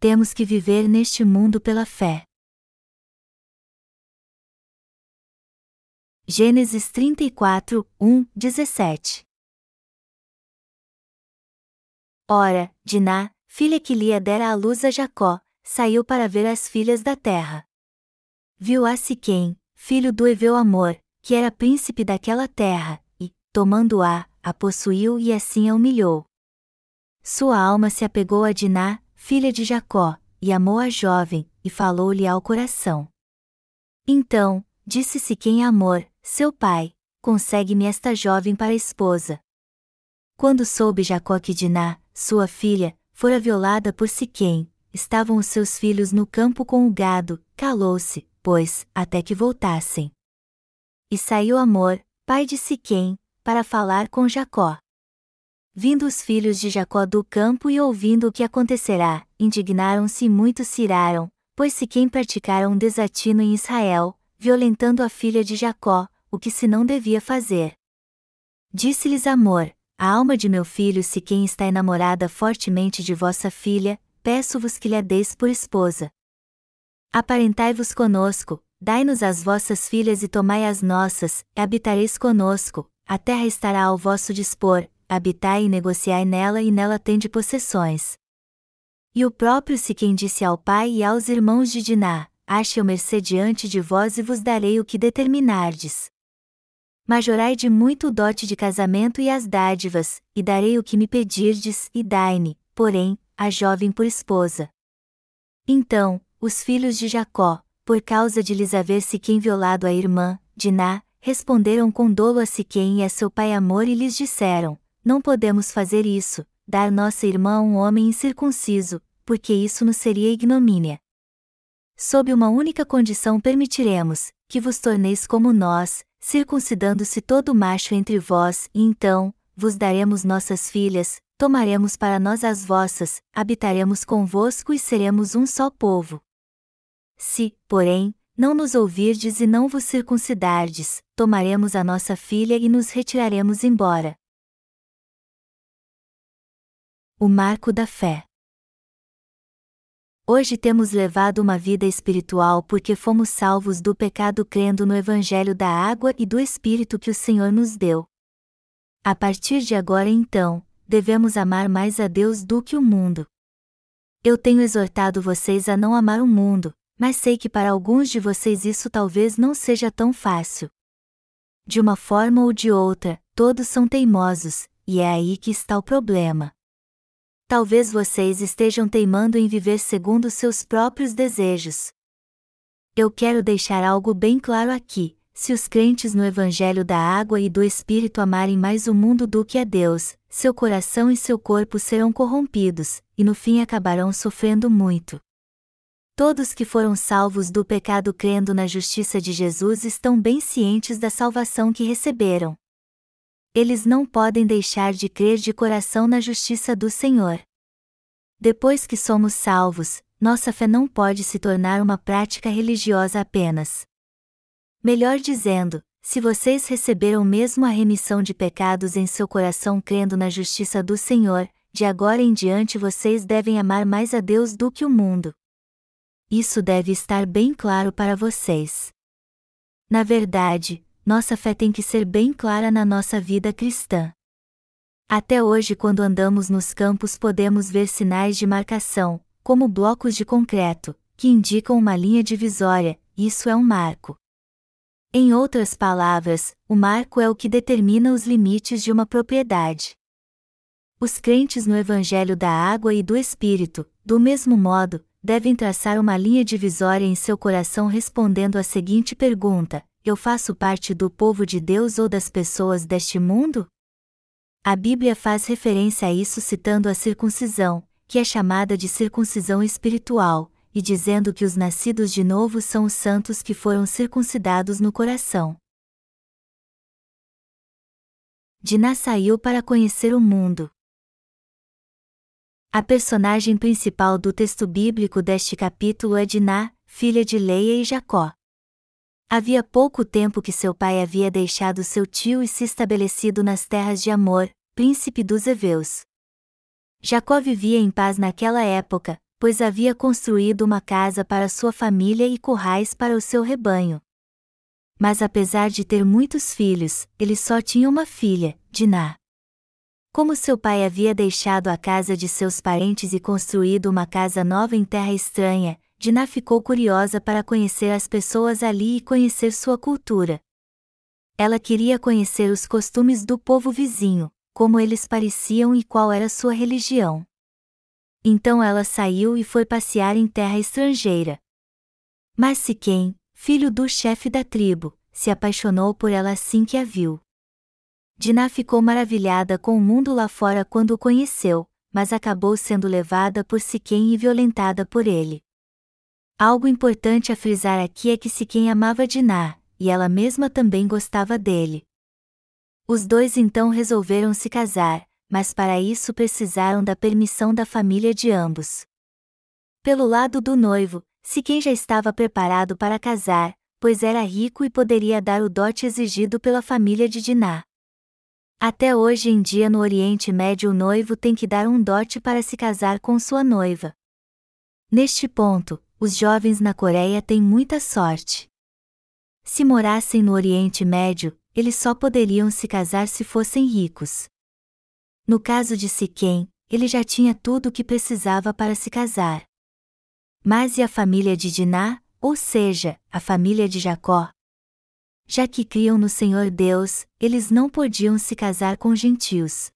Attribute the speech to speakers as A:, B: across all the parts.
A: temos que viver neste mundo pela fé. Gênesis 34, 1, 17 Ora, Diná, filha que Lia dera à luz a Jacó, saiu para ver as filhas da terra. Viu a Siquém, filho do Eveu Amor, que era príncipe daquela terra, e, tomando-a, a possuiu e assim a humilhou. Sua alma se apegou a Diná, filha de Jacó, e amou a jovem, e falou-lhe ao coração. Então, disse Siquém Amor, seu pai, consegue-me esta jovem para esposa. Quando soube Jacó que Diná, sua filha, fora violada por Siquém, estavam os seus filhos no campo com o gado, calou-se, pois, até que voltassem. E saiu Amor, pai de Siquém, para falar com Jacó. Vindo os filhos de Jacó do campo e ouvindo o que acontecerá, indignaram-se e muito se iraram, pois Siquém praticara um desatino em Israel, violentando a filha de Jacó, o que se não devia fazer. Disse-lhes Amor, a alma de meu filho Siquém está enamorada fortemente de vossa filha, peço-vos que lhe deis por esposa. Aparentai-vos conosco, dai-nos as vossas filhas e tomai as nossas, e habitareis conosco, a terra estará ao vosso dispor, habitai e negociai nela e nela tende possessões. E o próprio Siquém disse ao pai e aos irmãos de Diná, ache eu mercê diante de vós e vos darei o que determinardes. Majorai de muito o dote de casamento e as dádivas, e darei o que me pedirdes, e dai-me, porém, a jovem por esposa. Então, os filhos de Jacó, por causa de lhes haver Siquém violado a irmã, Diná, responderam com dolo a Siquém e a seu pai Amor e lhes disseram, não podemos fazer isso, dar nossa irmã a um homem incircunciso, porque isso nos seria ignomínia. Sob uma única condição permitiremos, que vos torneis como nós, circuncidando-se todo macho entre vós, e então, vos daremos nossas filhas, tomaremos para nós as vossas, habitaremos convosco e seremos um só povo. Se, porém, não nos ouvirdes e não vos circuncidardes, tomaremos a nossa filha e nos retiraremos embora. O marco da fé. Hoje temos levado uma vida espiritual porque fomos salvos do pecado crendo no Evangelho da água e do Espírito que o Senhor nos deu. A partir de agora então, devemos amar mais a Deus do que o mundo. Eu tenho exortado vocês a não amar o mundo, mas sei que para alguns de vocês isso talvez não seja tão fácil. De uma forma ou de outra, todos são teimosos, e é aí que está o problema. Talvez vocês estejam teimando em viver segundo seus próprios desejos. Eu quero deixar algo bem claro aqui: se os crentes no Evangelho da Água e do Espírito amarem mais o mundo do que a Deus, seu coração e seu corpo serão corrompidos, e no fim acabarão sofrendo muito. Todos que foram salvos do pecado crendo na justiça de Jesus estão bem cientes da salvação que receberam eles não podem deixar de crer de coração na justiça do Senhor. Depois que somos salvos, nossa fé não pode se tornar uma prática religiosa apenas. Melhor dizendo, se vocês receberam mesmo a remissão de pecados em seu coração crendo na justiça do Senhor, de agora em diante vocês devem amar mais a Deus do que o mundo. Isso deve estar bem claro para vocês. Na verdade, nossa fé tem que ser bem clara na nossa vida cristã. Até hoje, quando andamos nos campos, podemos ver sinais de marcação, como blocos de concreto, que indicam uma linha divisória, isso é um marco. Em outras palavras, o marco é o que determina os limites de uma propriedade. Os crentes no Evangelho da Água e do Espírito, do mesmo modo, devem traçar uma linha divisória em seu coração respondendo à seguinte pergunta: eu faço parte do povo de Deus ou das pessoas deste mundo? A Bíblia faz referência a isso citando a circuncisão, que é chamada de circuncisão espiritual, e dizendo que os nascidos de novo são os santos que foram circuncidados no coração. Diná saiu para conhecer o mundo. A personagem principal do texto bíblico deste capítulo é Diná, filha de Leia e Jacó. Havia pouco tempo que seu pai havia deixado seu tio e se estabelecido nas terras de Amor, príncipe dos Eveus. Jacó vivia em paz naquela época, pois havia construído uma casa para sua família e currais para o seu rebanho. Mas apesar de ter muitos filhos, ele só tinha uma filha, Diná. Como seu pai havia deixado a casa de seus parentes e construído uma casa nova em terra estranha, Diná ficou curiosa para conhecer as pessoas ali e conhecer sua cultura. Ela queria conhecer os costumes do povo vizinho, como eles pareciam e qual era sua religião. Então ela saiu e foi passear em terra estrangeira. Mas Siquém, filho do chefe da tribo, se apaixonou por ela assim que a viu. Diná ficou maravilhada com o mundo lá fora quando o conheceu, mas acabou sendo levada por Siquém e violentada por ele. Algo importante a frisar aqui é que Siquém amava Diná, e ela mesma também gostava dele. Os dois então resolveram se casar, mas para isso precisaram da permissão da família de ambos. Pelo lado do noivo, Siquém já estava preparado para casar, pois era rico e poderia dar o dote exigido pela família de Diná. Até hoje em dia no Oriente Médio o noivo tem que dar um dote para se casar com sua noiva. Neste ponto, os jovens na Coreia têm muita sorte. Se morassem no Oriente Médio, eles só poderiam se casar se fossem ricos. No caso de Siquém, ele já tinha tudo o que precisava para se casar. Mas e a família de Diná, ou seja, a família de Jacó? Já que criam no Senhor Deus, eles não podiam se casar com gentios.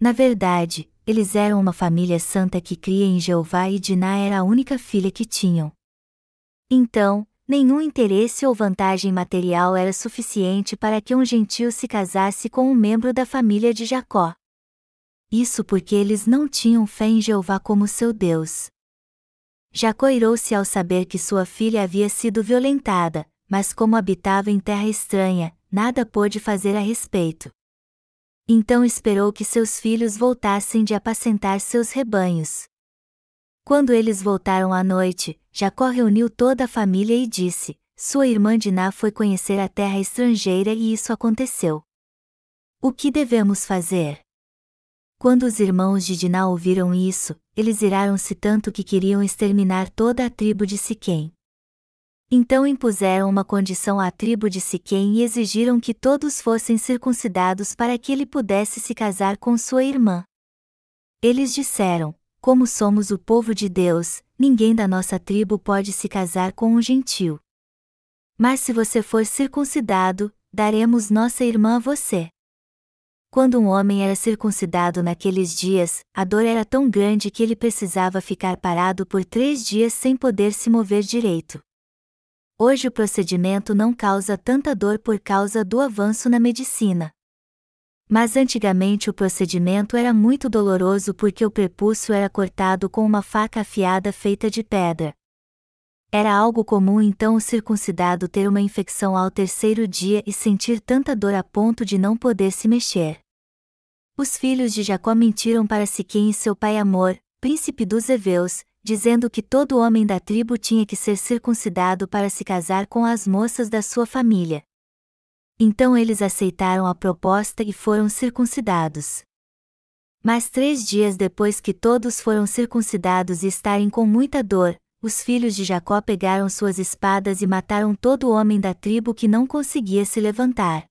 A: Na verdade, eles eram uma família santa que cria em Jeová e Diná era a única filha que tinham. Então, nenhum interesse ou vantagem material era suficiente para que um gentio se casasse com um membro da família de Jacó. Isso porque eles não tinham fé em Jeová como seu Deus. Jacó irou-se ao saber que sua filha havia sido violentada, mas como habitava em terra estranha, nada pôde fazer a respeito. Então esperou que seus filhos voltassem de apacentar seus rebanhos. Quando eles voltaram à noite, Jacó reuniu toda a família e disse: Sua irmã Diná foi conhecer a terra estrangeira e isso aconteceu. O que devemos fazer? Quando os irmãos de Diná ouviram isso, eles iraram-se tanto que queriam exterminar toda a tribo de Siquém. Então impuseram uma condição à tribo de Siquém e exigiram que todos fossem circuncidados para que ele pudesse se casar com sua irmã. Eles disseram: Como somos o povo de Deus, ninguém da nossa tribo pode se casar com um gentil. Mas se você for circuncidado, daremos nossa irmã a você. Quando um homem era circuncidado naqueles dias, a dor era tão grande que ele precisava ficar parado por três dias sem poder se mover direito. Hoje o procedimento não causa tanta dor por causa do avanço na medicina. Mas antigamente o procedimento era muito doloroso porque o prepúcio era cortado com uma faca afiada feita de pedra. Era algo comum então o circuncidado ter uma infecção ao terceiro dia e sentir tanta dor a ponto de não poder se mexer. Os filhos de Jacó mentiram para Siquém e seu pai Amor, príncipe dos Eveus, dizendo que todo homem da tribo tinha que ser circuncidado para se casar com as moças da sua família. Então eles aceitaram a proposta e foram circuncidados. Mas três dias depois que todos foram circuncidados e estarem com muita dor, os filhos de Jacó pegaram suas espadas e mataram todo homem da tribo que não conseguia se levantar.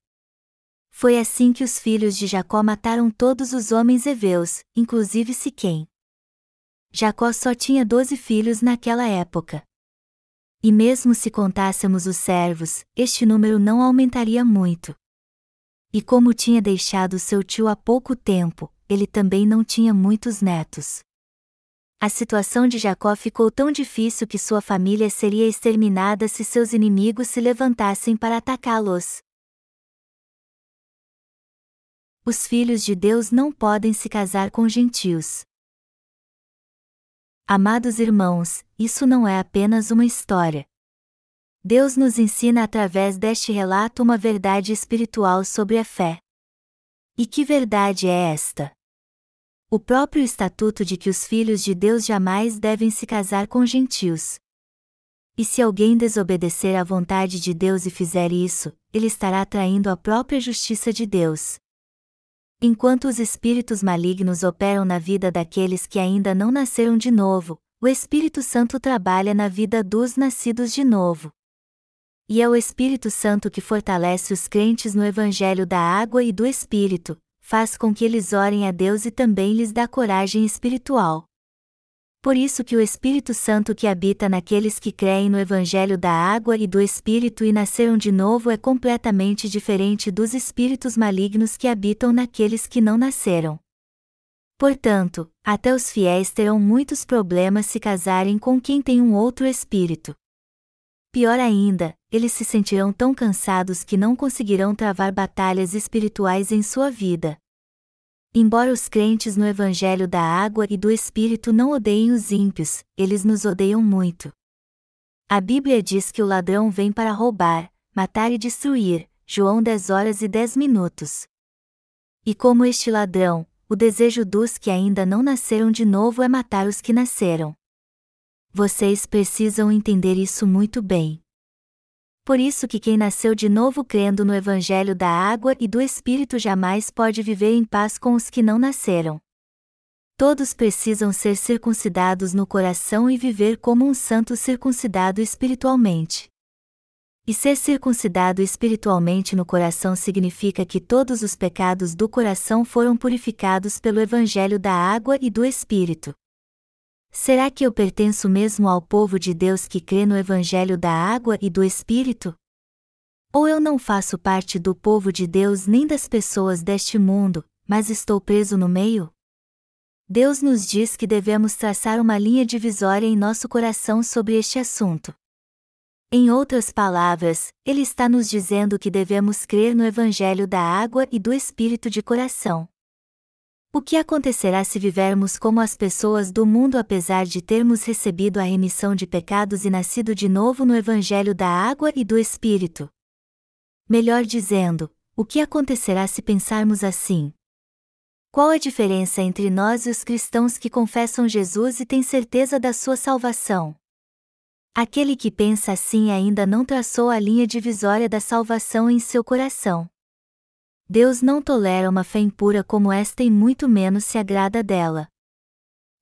A: Foi assim que os filhos de Jacó mataram todos os homens heveus, inclusive Siquém. Jacó só tinha doze filhos naquela época. E mesmo se contássemos os servos, este número não aumentaria muito. E como tinha deixado seu tio há pouco tempo, ele também não tinha muitos netos. A situação de Jacó ficou tão difícil que sua família seria exterminada se seus inimigos se levantassem para atacá-los. Os filhos de Deus não podem se casar com gentios. Amados irmãos, isso não é apenas uma história. Deus nos ensina através deste relato uma verdade espiritual sobre a fé. E que verdade é esta? o próprio estatuto de que os filhos de Deus jamais devem se casar com gentios. E se alguém desobedecer à vontade de Deus e fizer isso, ele estará traindo a própria justiça de Deus. Enquanto os espíritos malignos operam na vida daqueles que ainda não nasceram de novo, o Espírito Santo trabalha na vida dos nascidos de novo. E é o Espírito Santo que fortalece os crentes no Evangelho da água e do Espírito, faz com que eles orem a Deus e também lhes dá coragem espiritual. Por isso que o Espírito Santo que habita naqueles que creem no Evangelho da água e do Espírito e nasceram de novo é completamente diferente dos espíritos malignos que habitam naqueles que não nasceram. Portanto, até os fiéis terão muitos problemas se casarem com quem tem um outro espírito. Pior ainda, eles se sentirão tão cansados que não conseguirão travar batalhas espirituais em sua vida. Embora os crentes no Evangelho da Água e do Espírito não odeiem os ímpios, eles nos odeiam muito. A Bíblia diz que o ladrão vem para roubar, matar e destruir, João 10 horas e 10 minutos. E como este ladrão, o desejo dos que ainda não nasceram de novo é matar os que nasceram. Vocês precisam entender isso muito bem. Por isso que quem nasceu de novo crendo no evangelho da água e do espírito jamais pode viver em paz com os que não nasceram. Todos precisam ser circuncidados no coração e viver como um santo circuncidado espiritualmente. E ser circuncidado espiritualmente no coração significa que todos os pecados do coração foram purificados pelo Evangelho da água e do Espírito. Será que eu pertenço mesmo ao povo de Deus que crê no Evangelho da água e do Espírito? Ou eu não faço parte do povo de Deus nem das pessoas deste mundo, mas estou preso no meio? Deus nos diz que devemos traçar uma linha divisória em nosso coração sobre este assunto. Em outras palavras, Ele está nos dizendo que devemos crer no Evangelho da água e do Espírito de coração. O que acontecerá se vivermos como as pessoas do mundo apesar de termos recebido a remissão de pecados e nascido de novo no Evangelho da água e do Espírito? Melhor dizendo, o que acontecerá se pensarmos assim? Qual a diferença entre nós e os cristãos que confessam Jesus e têm certeza da sua salvação? Aquele que pensa assim ainda não traçou a linha divisória da salvação em seu coração. Deus não tolera uma fé impura como esta e muito menos se agrada dela.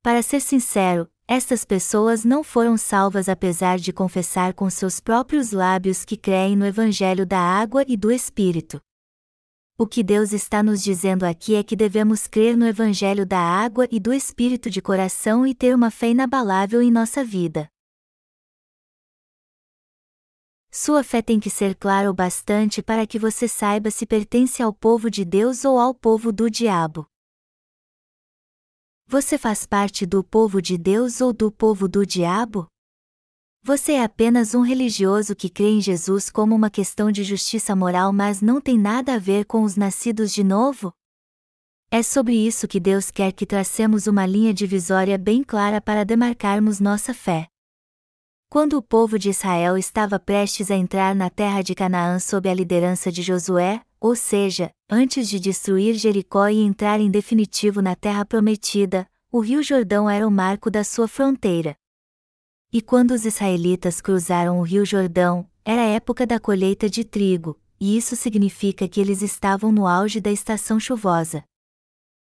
A: Para ser sincero, estas pessoas não foram salvas apesar de confessar com seus próprios lábios que creem no Evangelho da água e do Espírito. O que Deus está nos dizendo aqui é que devemos crer no Evangelho da água e do Espírito de coração e ter uma fé inabalável em nossa vida. Sua fé tem que ser clara o bastante para que você saiba se pertence ao povo de Deus ou ao povo do diabo. Você faz parte do povo de Deus ou do povo do diabo? Você é apenas um religioso que crê em Jesus como uma questão de justiça moral, mas não tem nada a ver com os nascidos de novo? É sobre isso que Deus quer que tracemos uma linha divisória bem clara para demarcarmos nossa fé. Quando o povo de Israel estava prestes a entrar na terra de Canaã sob a liderança de Josué, ou seja, antes de destruir Jericó e entrar em definitivo na terra prometida, o rio Jordão era o marco da sua fronteira. E quando os israelitas cruzaram o rio Jordão, era a época da colheita de trigo, e isso significa que eles estavam no auge da estação chuvosa.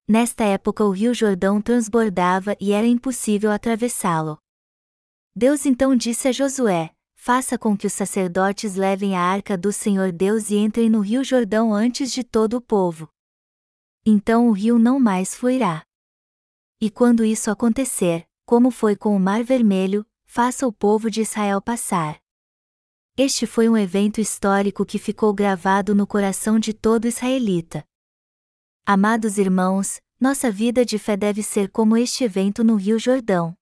A: Nesta época o rio Jordão transbordava e era impossível atravessá-lo. Deus então disse a Josué: Faça com que os sacerdotes levem a arca do Senhor Deus e entrem no rio Jordão antes de todo o povo. Então o rio não mais fluirá. E quando isso acontecer, como foi com o Mar Vermelho, faça o povo de Israel passar. Este foi um evento histórico que ficou gravado no coração de todo israelita. Amados irmãos, nossa vida de fé deve ser como este evento no Rio Jordão.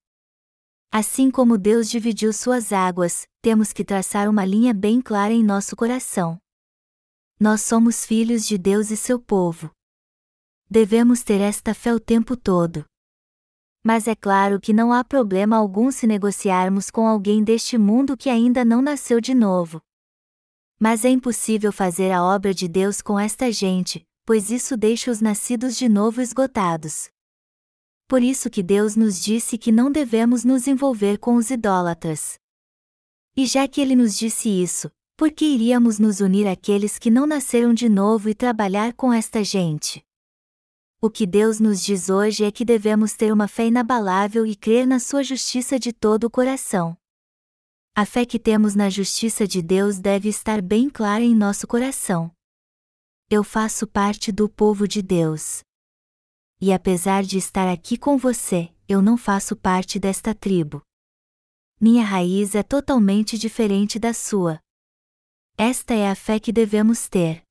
A: Assim como Deus dividiu suas águas, temos que traçar uma linha bem clara em nosso coração. Nós somos filhos de Deus e seu povo. Devemos ter esta fé o tempo todo. Mas é claro que não há problema algum se negociarmos com alguém deste mundo que ainda não nasceu de novo. Mas é impossível fazer a obra de Deus com esta gente, pois isso deixa os nascidos de novo esgotados por isso que Deus nos disse que não devemos nos envolver com os idólatras. E já que ele nos disse isso, por que iríamos nos unir àqueles que não nasceram de novo e trabalhar com esta gente? O que Deus nos diz hoje é que devemos ter uma fé inabalável e crer na sua justiça de todo o coração. A fé que temos na justiça de Deus deve estar bem clara em nosso coração. Eu faço parte do povo de Deus. E apesar de estar aqui com você, eu não faço parte desta tribo. Minha raiz é totalmente diferente da sua. Esta é a fé que devemos ter.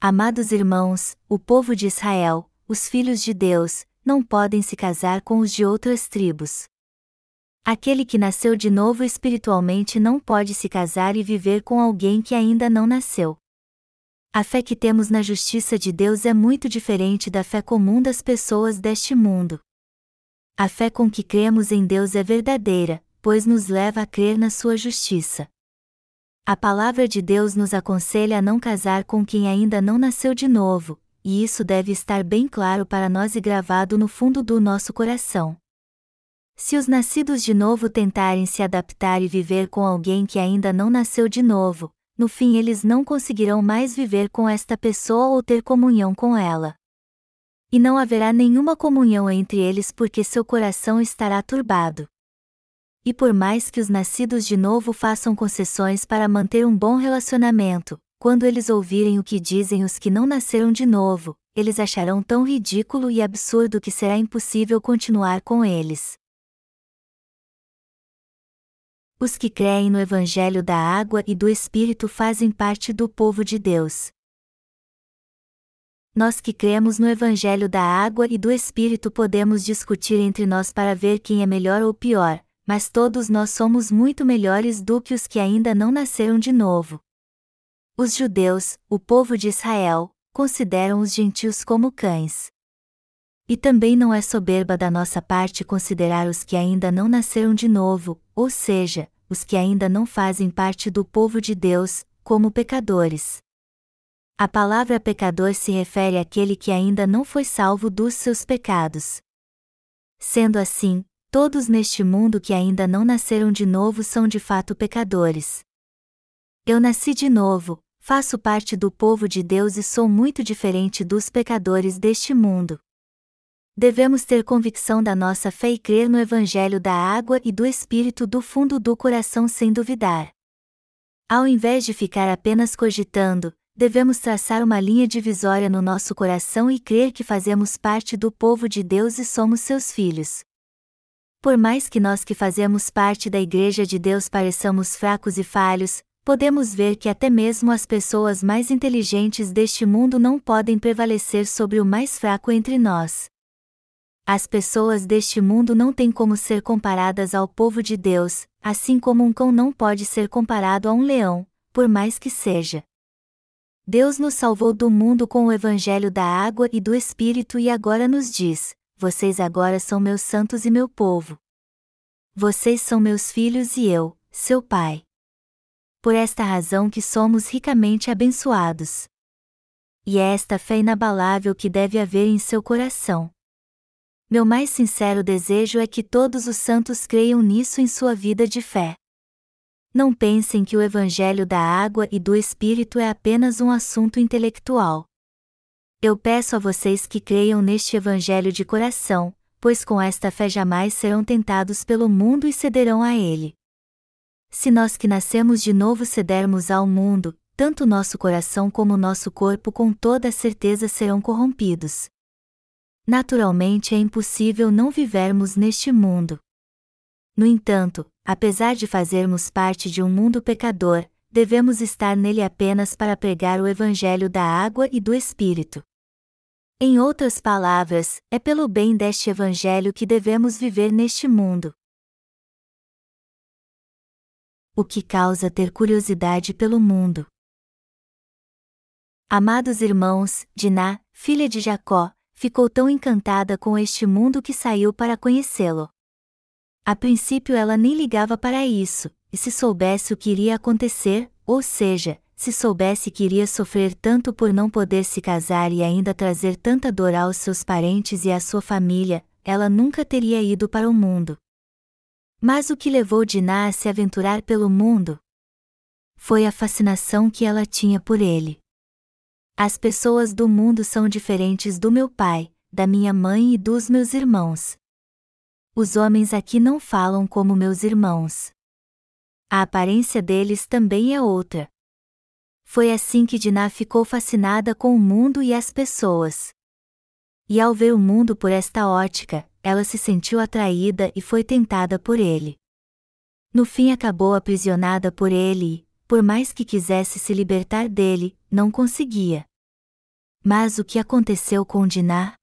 A: Amados irmãos, o povo de Israel, os filhos de Deus, não podem se casar com os de outras tribos. Aquele que nasceu de novo espiritualmente não pode se casar e viver com alguém que ainda não nasceu. A fé que temos na justiça de Deus é muito diferente da fé comum das pessoas deste mundo. A fé com que cremos em Deus é verdadeira, pois nos leva a crer na sua justiça. A palavra de Deus nos aconselha a não casar com quem ainda não nasceu de novo, e isso deve estar bem claro para nós e gravado no fundo do nosso coração. Se os nascidos de novo tentarem se adaptar e viver com alguém que ainda não nasceu de novo, no fim eles não conseguirão mais viver com esta pessoa ou ter comunhão com ela. E não haverá nenhuma comunhão entre eles porque seu coração estará turbado. E por mais que os nascidos de novo façam concessões para manter um bom relacionamento, quando eles ouvirem o que dizem os que não nasceram de novo, eles acharão tão ridículo e absurdo que será impossível continuar com eles. Os que creem no Evangelho da Água e do Espírito fazem parte do povo de Deus. Nós que cremos no Evangelho da Água e do Espírito podemos discutir entre nós para ver quem é melhor ou pior, mas todos nós somos muito melhores do que os que ainda não nasceram de novo. Os judeus, o povo de Israel, consideram os gentios como cães. E também não é soberba da nossa parte considerar os que ainda não nasceram de novo, ou seja, os que ainda não fazem parte do povo de Deus, como pecadores. A palavra pecador se refere àquele que ainda não foi salvo dos seus pecados. Sendo assim, Todos neste mundo que ainda não nasceram de novo são de fato pecadores. Eu nasci de novo, faço parte do povo de Deus e sou muito diferente dos pecadores deste mundo. Devemos ter convicção da nossa fé e crer no Evangelho da água e do Espírito do fundo do coração sem duvidar. Ao invés de ficar apenas cogitando, devemos traçar uma linha divisória no nosso coração e crer que fazemos parte do povo de Deus e somos seus filhos. Por mais que nós que fazemos parte da Igreja de Deus pareçamos fracos e falhos, podemos ver que até mesmo as pessoas mais inteligentes deste mundo não podem prevalecer sobre o mais fraco entre nós. As pessoas deste mundo não têm como ser comparadas ao povo de Deus, assim como um cão não pode ser comparado a um leão, por mais que seja. Deus nos salvou do mundo com o Evangelho da água e do Espírito e agora nos diz: vocês agora são meus santos e meu povo. Vocês são meus filhos e eu, seu pai. Por esta razão que somos ricamente abençoados. E é esta fé inabalável que deve haver em seu coração. Meu mais sincero desejo é que todos os santos creiam nisso em sua vida de fé. Não pensem que o Evangelho da água e do Espírito é apenas um assunto intelectual. Eu peço a vocês que creiam neste Evangelho de coração, pois com esta fé jamais serão tentados pelo mundo e cederão a ele. Se nós que nascemos de novo cedermos ao mundo, tanto nosso coração como nosso corpo com toda certeza serão corrompidos. Naturalmente é impossível não vivermos neste mundo. No entanto, apesar de fazermos parte de um mundo pecador, devemos estar nele apenas para pregar o Evangelho da água e do Espírito. Em outras palavras, é pelo bem deste Evangelho que devemos viver neste mundo. O que causa ter curiosidade pelo mundo. Amados irmãos, Diná, filha de Jacó, ficou tão encantada com este mundo que saiu para conhecê-lo. A princípio ela nem ligava para isso, e se soubesse o que iria acontecer, ou seja, se soubesse que iria sofrer tanto por não poder se casar e ainda trazer tanta dor aos seus parentes e à sua família, ela nunca teria ido para o mundo. Mas o que levou Diná a se aventurar pelo mundo? Foi a fascinação que ela tinha por ele. As pessoas do mundo são diferentes do meu pai, da minha mãe e dos meus irmãos. Os homens aqui não falam como meus irmãos. A aparência deles também é outra. Foi assim que Diná ficou fascinada com o mundo e as pessoas. E ao ver o mundo por esta ótica, ela se sentiu atraída e foi tentada por ele. No fim acabou aprisionada por ele e, por mais que quisesse se libertar dele, não conseguia. Mas o que aconteceu com Diná?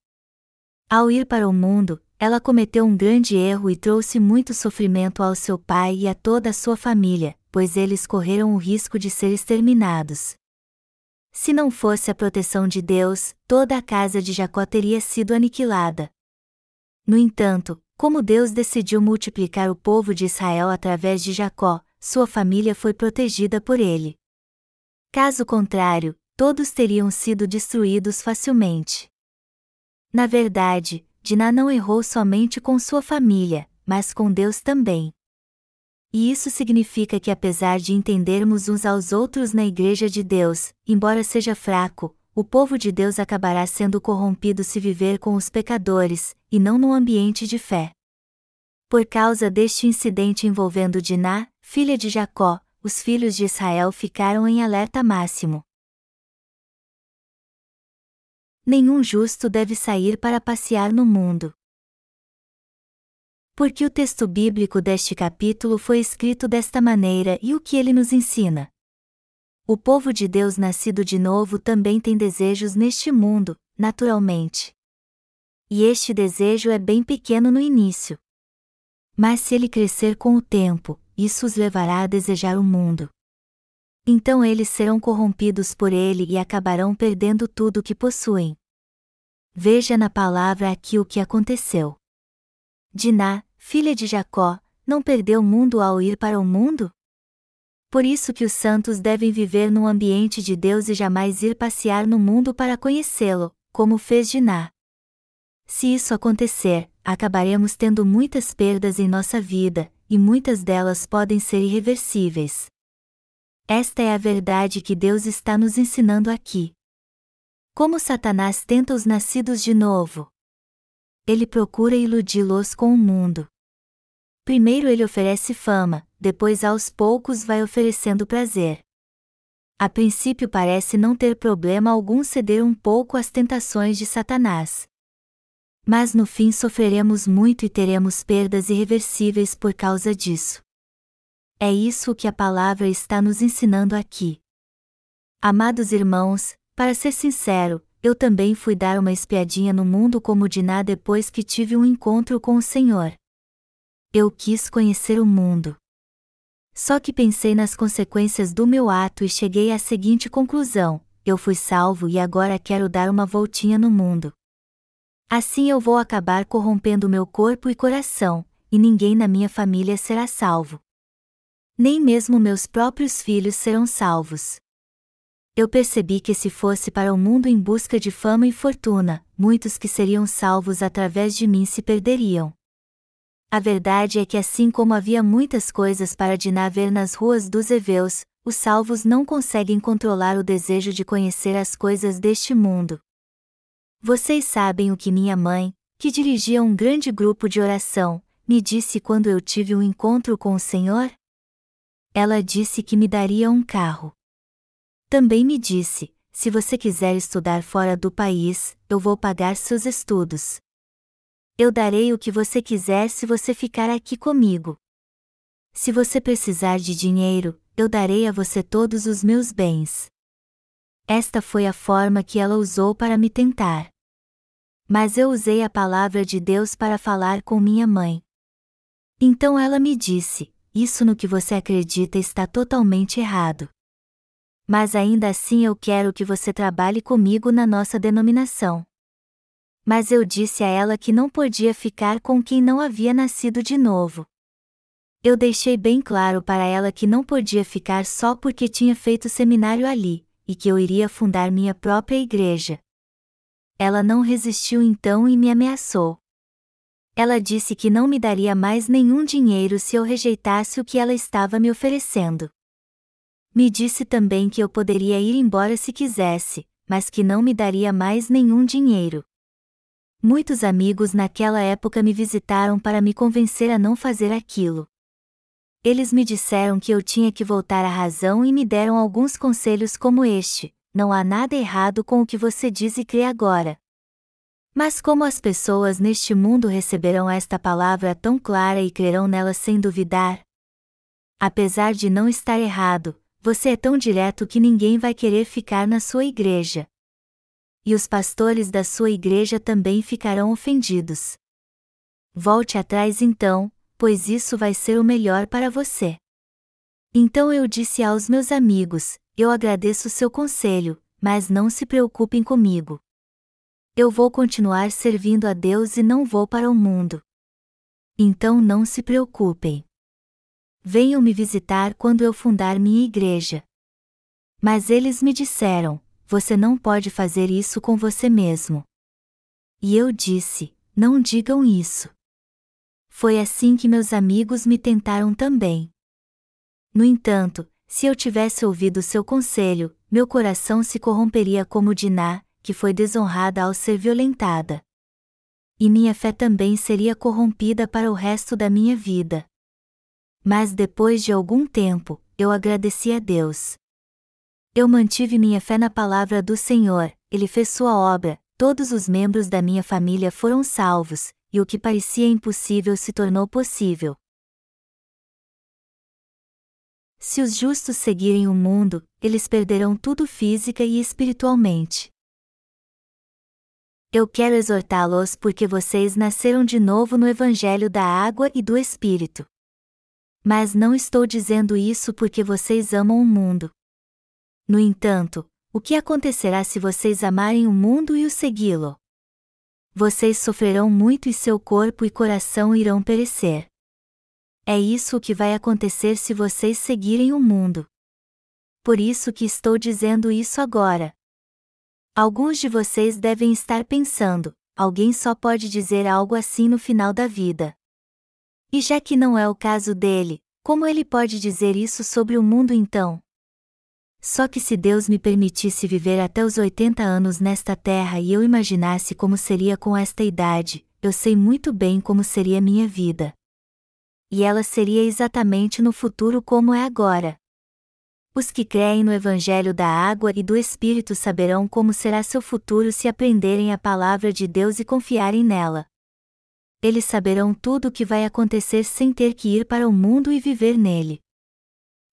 A: Ao ir para o mundo, ela cometeu um grande erro e trouxe muito sofrimento ao seu pai e a toda a sua família, pois eles correram o risco de ser exterminados. Se não fosse a proteção de Deus, toda a casa de Jacó teria sido aniquilada. No entanto, como Deus decidiu multiplicar o povo de Israel através de Jacó, sua família foi protegida por ele. Caso contrário, todos teriam sido destruídos facilmente. Na verdade, Diná não errou somente com sua família, mas com Deus também. E isso significa que, apesar de entendermos uns aos outros na Igreja de Deus, embora seja fraco, o povo de Deus acabará sendo corrompido se viver com os pecadores, e não num ambiente de fé. Por causa deste incidente envolvendo Diná, filha de Jacó, os filhos de Israel ficaram em alerta máximo. Nenhum justo deve sair para passear no mundo porque o texto bíblico deste capítulo foi escrito desta maneira e o que ele nos ensina. O povo de Deus nascido de novo também tem desejos neste mundo, naturalmente. E este desejo é bem pequeno no início. Mas se ele crescer com o tempo, isso os levará a desejar o mundo. Então eles serão corrompidos por ele e acabarão perdendo tudo o que possuem. Veja na palavra aqui o que aconteceu. Diná, filha de Jacó, não perdeu o mundo ao ir para o mundo? Por isso que os santos devem viver num ambiente de Deus e jamais ir passear no mundo para conhecê-lo, como fez Diná. Se isso acontecer, acabaremos tendo muitas perdas em nossa vida, e muitas delas podem ser irreversíveis. Esta é a verdade que Deus está nos ensinando aqui. Como Satanás tenta os nascidos de novo? Ele procura iludi-los com o mundo. Primeiro ele oferece fama, depois aos poucos vai oferecendo prazer. A princípio parece não ter problema algum ceder um pouco às tentações de Satanás. Mas no fim sofreremos muito e teremos perdas irreversíveis por causa disso. É isso que a palavra está nos ensinando aqui. Amados irmãos, para ser sincero, eu também fui dar uma espiadinha no mundo como Diná depois que tive um encontro com o Senhor. Eu quis conhecer o mundo. Só que pensei nas consequências do meu ato e cheguei à seguinte conclusão: eu fui salvo e agora quero dar uma voltinha no mundo. Assim eu vou acabar corrompendo meu corpo e coração, e ninguém na minha família será salvo. Nem mesmo meus próprios filhos serão salvos. Eu percebi que se fosse para o mundo em busca de fama e fortuna, muitos que seriam salvos através de mim se perderiam. A verdade é que assim como havia muitas coisas para Diná ver nas ruas dos Eveus, os salvos não conseguem controlar o desejo de conhecer as coisas deste mundo. Vocês sabem o que minha mãe, que dirigia um grande grupo de oração, me disse quando eu tive um encontro com o Senhor? Ela disse que me daria um carro. Também me disse: se você quiser estudar fora do país, eu vou pagar seus estudos. Eu darei o que você quiser se você ficar aqui comigo. Se você precisar de dinheiro, eu darei a você todos os meus bens. Esta foi a forma que ela usou para me tentar. Mas eu usei a palavra de Deus para falar com minha mãe. Então ela me disse: Isso no que você acredita está totalmente errado. Mas ainda assim eu quero que você trabalhe comigo na nossa denominação mas eu disse a ela que não podia ficar com quem não havia nascido de novo. Eu deixei bem claro para ela que não podia ficar só porque tinha feito seminário ali, e que eu iria fundar minha própria igreja. Ela não resistiu então e me ameaçou. Ela disse que não me daria mais nenhum dinheiro se eu rejeitasse o que ela estava me oferecendo. Me disse também que eu poderia ir embora se quisesse, mas que não me daria mais nenhum dinheiro. Muitos amigos naquela época me visitaram para me convencer a não fazer aquilo. Eles me disseram que eu tinha que voltar à razão e me deram alguns conselhos como este: não há nada errado com o que você diz e crê agora. Mas como as pessoas neste mundo receberão esta palavra tão clara e crerão nela sem duvidar? Apesar de não estar errado, você é tão direto que ninguém vai querer ficar na sua igreja. E os pastores da sua igreja também ficarão ofendidos. Volte atrás então, pois isso vai ser o melhor para você. Então eu disse aos meus amigos: Eu agradeço seu conselho, mas não se preocupem comigo. Eu vou continuar servindo a Deus e não vou para o mundo. Então não se preocupem. Venham me visitar quando eu fundar minha igreja. Mas eles me disseram: Você não pode fazer isso com você mesmo. E eu disse: Não digam isso. Foi assim que meus amigos me tentaram também. No entanto, se eu tivesse ouvido seu conselho, meu coração se corromperia como Diná, que foi desonrada ao ser violentada. E minha fé também seria corrompida para o resto da minha vida. Mas depois de algum tempo, eu agradeci a Deus. Eu mantive minha fé na palavra do Senhor, ele fez sua obra, todos os membros da minha família foram salvos, e o que parecia impossível se tornou possível. Se os justos seguirem o mundo, eles perderão tudo física e espiritualmente. Eu quero exortá-los porque vocês nasceram de novo no Evangelho da Água e do Espírito. Mas não estou dizendo isso porque vocês amam o mundo. No entanto, o que acontecerá se vocês amarem o mundo e o segui-lo? Vocês sofrerão muito e seu corpo e coração irão perecer. É isso o que vai acontecer se vocês seguirem o mundo. Por isso que estou dizendo isso agora. Alguns de vocês devem estar pensando: alguém só pode dizer algo assim no final da vida. E já que não é o caso dele, como ele pode dizer isso sobre o mundo então? Só que se Deus me permitisse viver até os 80 anos nesta terra e eu imaginasse como seria com esta idade, eu sei muito bem como seria minha vida. E ela seria exatamente no futuro como é agora. Os que creem no Evangelho da Água e do Espírito saberão como será seu futuro se aprenderem a palavra de Deus e confiarem nela eles saberão tudo o que vai acontecer sem ter que ir para o mundo e viver nele.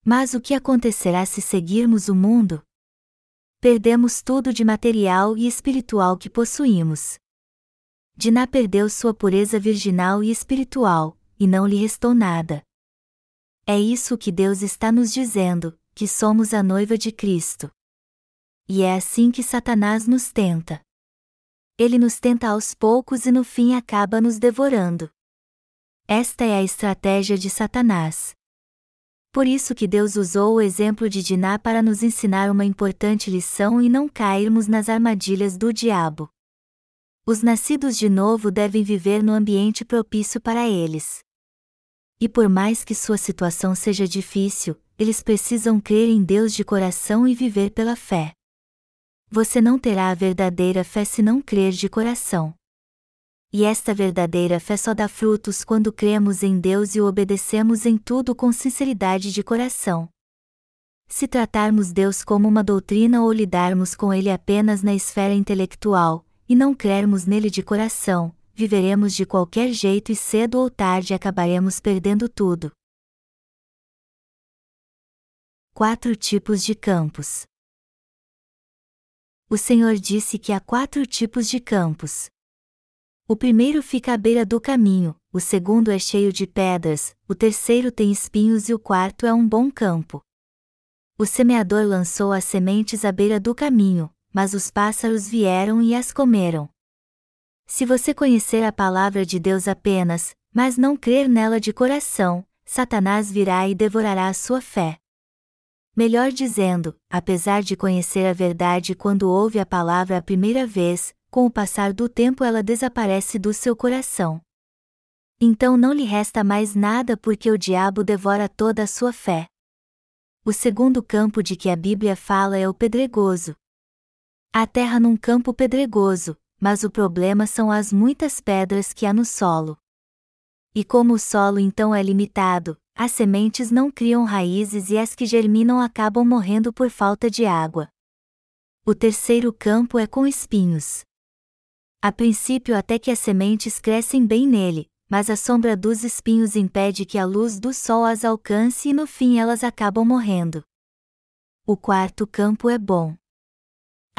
A: Mas o que acontecerá se seguirmos o mundo? Perdemos tudo de material e espiritual que possuímos. Diná perdeu sua pureza virginal e espiritual, e não lhe restou nada. É isso que Deus está nos dizendo, que somos a noiva de Cristo. E é assim que Satanás nos tenta ele nos tenta aos poucos e no fim acaba nos devorando. Esta é a estratégia de Satanás. Por isso que Deus usou o exemplo de Diná para nos ensinar uma importante lição e não cairmos nas armadilhas do diabo. Os nascidos de novo devem viver no ambiente propício para eles. E por mais que sua situação seja difícil, eles precisam crer em Deus de coração e viver pela fé você não terá a verdadeira fé se não crer de coração. E esta verdadeira fé só dá frutos quando cremos em Deus e o obedecemos em tudo com sinceridade de coração. Se tratarmos Deus como uma doutrina ou lidarmos com Ele apenas na esfera intelectual, e não crermos nele de coração, viveremos de qualquer jeito e cedo ou tarde acabaremos perdendo tudo. Quatro tipos de campos o Senhor disse que há quatro tipos de campos. O primeiro fica à beira do caminho, o segundo é cheio de pedras, o terceiro tem espinhos e o quarto é um bom campo. O semeador lançou as sementes à beira do caminho, mas os pássaros vieram e as comeram. Se você conhecer a palavra de Deus apenas, mas não crer nela de coração, Satanás virá e devorará a sua fé. Melhor dizendo, apesar de conhecer a verdade quando ouve a palavra a primeira vez, com o passar do tempo ela desaparece do seu coração. Então não lhe resta mais nada porque o diabo devora toda a sua fé. O segundo campo de que a Bíblia fala é o pedregoso. Há terra num campo pedregoso, mas o problema são as muitas pedras que há no solo. E como o solo então é limitado, as sementes não criam raízes e as que germinam acabam morrendo por falta de água. O terceiro campo é com espinhos. A princípio, até que as sementes crescem bem nele, mas a sombra dos espinhos impede que a luz do sol as alcance e no fim elas acabam morrendo. O quarto campo é bom.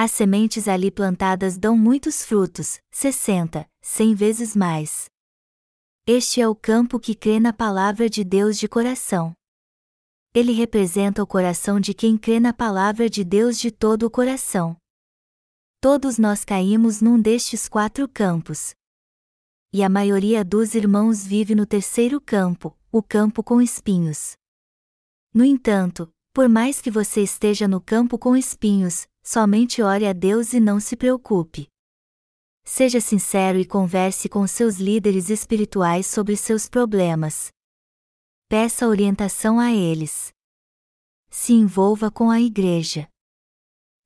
A: As sementes ali plantadas dão muitos frutos, 60, 100 vezes mais. Este é o campo que crê na palavra de Deus de coração. Ele representa o coração de quem crê na palavra de Deus de todo o coração. Todos nós caímos num destes quatro campos. E a maioria dos irmãos vive no terceiro campo, o campo com espinhos. No entanto, por mais que você esteja no campo com espinhos, somente ore a Deus e não se preocupe. Seja sincero e converse com seus líderes espirituais sobre seus problemas. Peça orientação a eles. Se envolva com a igreja.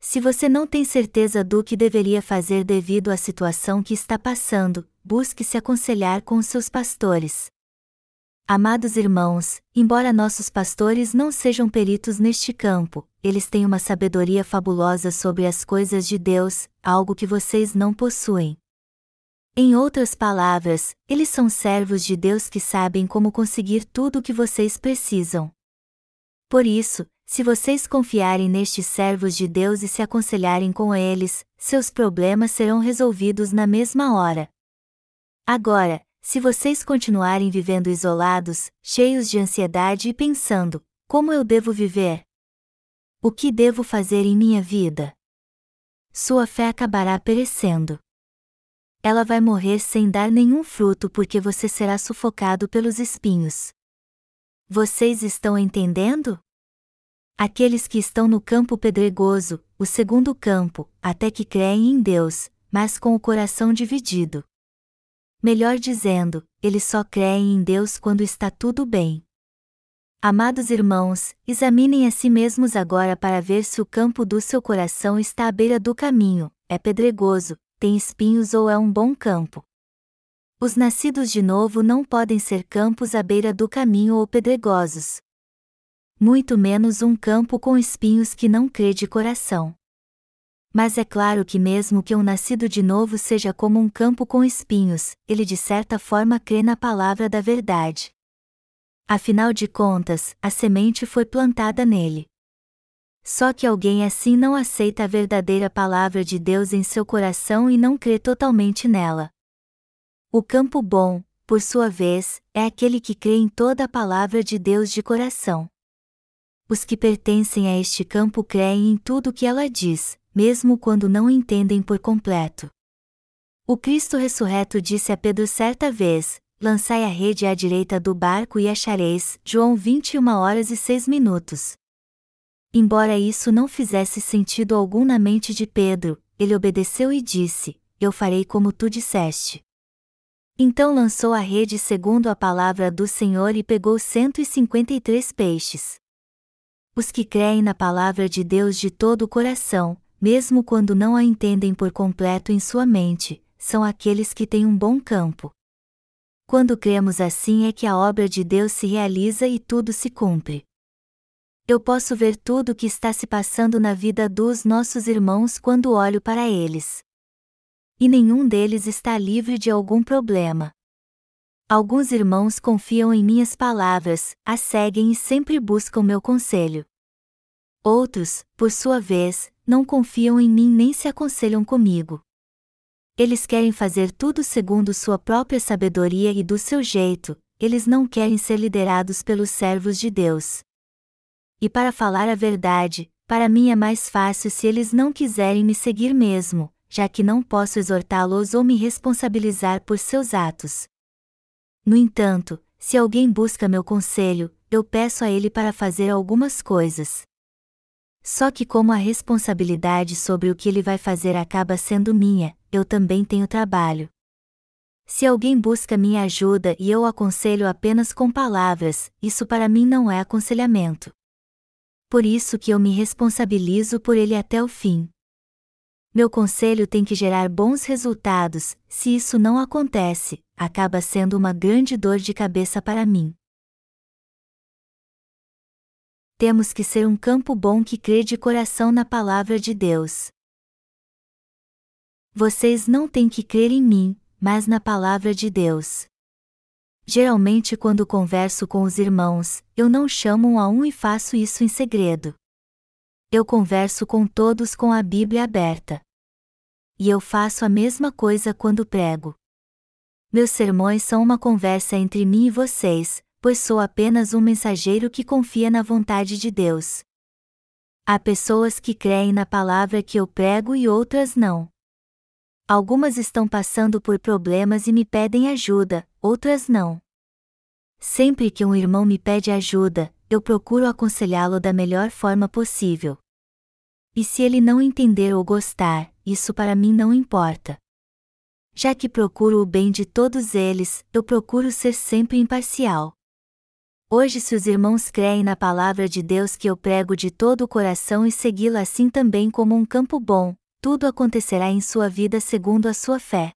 A: Se você não tem certeza do que deveria fazer devido à situação que está passando, busque se aconselhar com seus pastores. Amados irmãos, embora nossos pastores não sejam peritos neste campo, eles têm uma sabedoria fabulosa sobre as coisas de Deus, algo que vocês não possuem. Em outras palavras, eles são servos de Deus que sabem como conseguir tudo o que vocês precisam. Por isso, se vocês confiarem nestes servos de Deus e se aconselharem com eles, seus problemas serão resolvidos na mesma hora. Agora, se vocês continuarem vivendo isolados, cheios de ansiedade e pensando: como eu devo viver? O que devo fazer em minha vida? Sua fé acabará perecendo. Ela vai morrer sem dar nenhum fruto porque você será sufocado pelos espinhos. Vocês estão entendendo? Aqueles que estão no campo pedregoso, o segundo campo, até que creem em Deus, mas com o coração dividido. Melhor dizendo, eles só creem em Deus quando está tudo bem. Amados irmãos, examinem a si mesmos agora para ver se o campo do seu coração está à beira do caminho, é pedregoso, tem espinhos ou é um bom campo. Os nascidos de novo não podem ser campos à beira do caminho ou pedregosos. Muito menos um campo com espinhos que não crê de coração. Mas é claro que, mesmo que um nascido de novo seja como um campo com espinhos, ele de certa forma crê na palavra da verdade. Afinal de contas, a semente foi plantada nele. Só que alguém assim não aceita a verdadeira palavra de Deus em seu coração e não crê totalmente nela. O campo bom, por sua vez, é aquele que crê em toda a palavra de Deus de coração. Os que pertencem a este campo creem em tudo o que ela diz, mesmo quando não entendem por completo. O Cristo ressurreto disse a Pedro certa vez: Lançai a rede à direita do barco e achareis. João 21 horas e 6 minutos. Embora isso não fizesse sentido algum na mente de Pedro, ele obedeceu e disse: Eu farei como tu disseste. Então lançou a rede segundo a palavra do Senhor e pegou 153 peixes. Os que creem na palavra de Deus de todo o coração, mesmo quando não a entendem por completo em sua mente, são aqueles que têm um bom campo. Quando cremos assim é que a obra de Deus se realiza e tudo se cumpre. Eu posso ver tudo o que está se passando na vida dos nossos irmãos quando olho para eles. E nenhum deles está livre de algum problema. Alguns irmãos confiam em minhas palavras, as seguem e sempre buscam meu conselho. Outros, por sua vez, não confiam em mim nem se aconselham comigo. Eles querem fazer tudo segundo sua própria sabedoria e do seu jeito, eles não querem ser liderados pelos servos de Deus. E para falar a verdade, para mim é mais fácil se eles não quiserem me seguir mesmo, já que não posso exortá-los ou me responsabilizar por seus atos. No entanto, se alguém busca meu conselho, eu peço a ele para fazer algumas coisas. Só que, como a responsabilidade sobre o que ele vai fazer acaba sendo minha, eu também tenho trabalho. Se alguém busca minha ajuda e eu aconselho apenas com palavras, isso para mim não é aconselhamento. Por isso que eu me responsabilizo por ele até o fim. Meu conselho tem que gerar bons resultados, se isso não acontece, acaba sendo uma grande dor de cabeça para mim. Temos que ser um campo bom que crê de coração na palavra de Deus. Vocês não têm que crer em mim, mas na palavra de Deus. Geralmente, quando converso com os irmãos, eu não chamo um a um e faço isso em segredo eu converso com todos com a Bíblia aberta. E eu faço a mesma coisa quando prego. Meus sermões são uma conversa entre mim e vocês, pois sou apenas um mensageiro que confia na vontade de Deus. Há pessoas que creem na palavra que eu prego e outras não. Algumas estão passando por problemas e me pedem ajuda, outras não. Sempre que um irmão me pede ajuda, eu procuro aconselhá-lo da melhor forma possível. E se ele não entender ou gostar, isso para mim não importa. Já que procuro o bem de todos eles, eu procuro ser sempre imparcial. Hoje, se os irmãos creem na palavra de Deus que eu prego de todo o coração e segui-la assim também como um campo bom, tudo acontecerá em sua vida segundo a sua fé.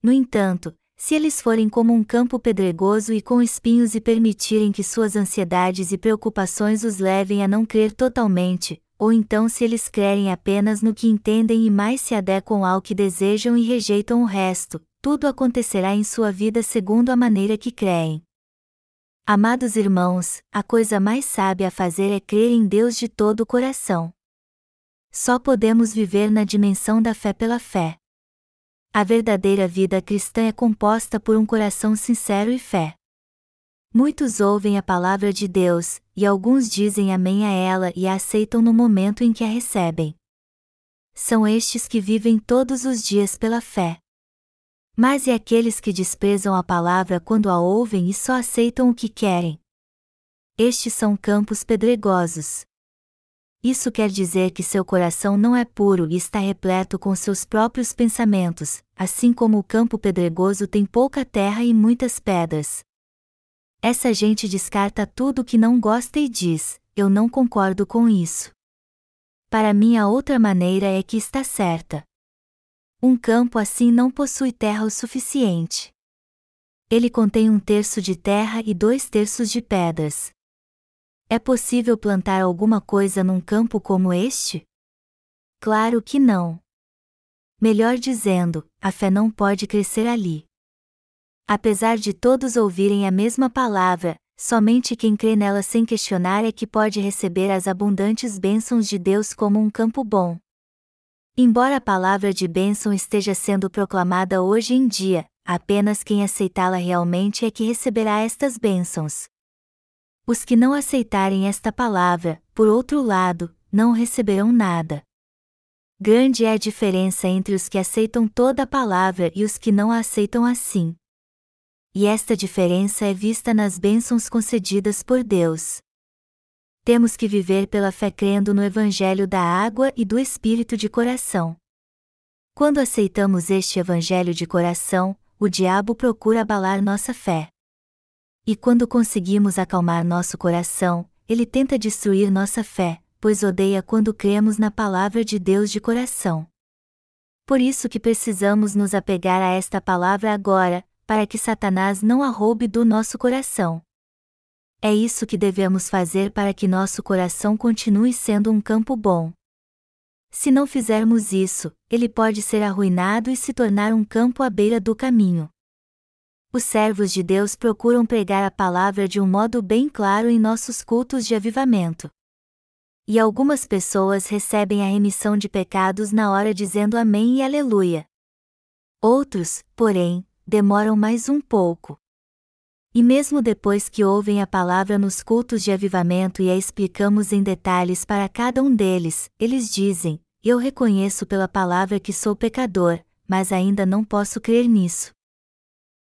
A: No entanto, se eles forem como um campo pedregoso e com espinhos e permitirem que suas ansiedades e preocupações os levem a não crer totalmente, ou então se eles crerem apenas no que entendem e mais se adequam ao que desejam e rejeitam o resto, tudo acontecerá em sua vida segundo a maneira que creem. Amados irmãos, a coisa mais sábia a fazer é crer em Deus de todo o coração. Só podemos viver na dimensão da fé pela fé. A verdadeira vida cristã é composta por um coração sincero e fé. Muitos ouvem a palavra de Deus, e alguns dizem amém a ela e a aceitam no momento em que a recebem. São estes que vivem todos os dias pela fé. Mas e aqueles que desprezam a palavra quando a ouvem e só aceitam o que querem? Estes são campos pedregosos. Isso quer dizer que seu coração não é puro e está repleto com seus próprios pensamentos, assim como o campo pedregoso tem pouca terra e muitas pedras. Essa gente descarta tudo que não gosta e diz: Eu não concordo com isso. Para mim, a outra maneira é que está certa. Um campo assim não possui terra o suficiente. Ele contém um terço de terra e dois terços de pedras. É possível plantar alguma coisa num campo como este? Claro que não. Melhor dizendo, a fé não pode crescer ali. Apesar de todos ouvirem a mesma palavra, somente quem crê nela sem questionar é que pode receber as abundantes bênçãos de Deus como um campo bom. Embora a palavra de bênção esteja sendo proclamada hoje em dia, apenas quem aceitá-la realmente é que receberá estas bênçãos. Os que não aceitarem esta palavra, por outro lado, não receberão nada. Grande é a diferença entre os que aceitam toda a palavra e os que não a aceitam assim e esta diferença é vista nas bênçãos concedidas por Deus. Temos que viver pela fé crendo no Evangelho da água e do Espírito de coração. Quando aceitamos este Evangelho de coração, o diabo procura abalar nossa fé. E quando conseguimos acalmar nosso coração, ele tenta destruir nossa fé, pois odeia quando cremos na palavra de Deus de coração. Por isso que precisamos nos apegar a esta palavra agora, para que Satanás não a roube do nosso coração. É isso que devemos fazer para que nosso coração continue sendo um campo bom. Se não fizermos isso, ele pode ser arruinado e se tornar um campo à beira do caminho. Os servos de Deus procuram pregar a palavra de um modo bem claro em nossos cultos de avivamento. E algumas pessoas recebem a remissão de pecados na hora dizendo Amém e Aleluia. Outros, porém, demoram mais um pouco. E mesmo depois que ouvem a palavra nos cultos de avivamento e a explicamos em detalhes para cada um deles, eles dizem: Eu reconheço pela palavra que sou pecador, mas ainda não posso crer nisso.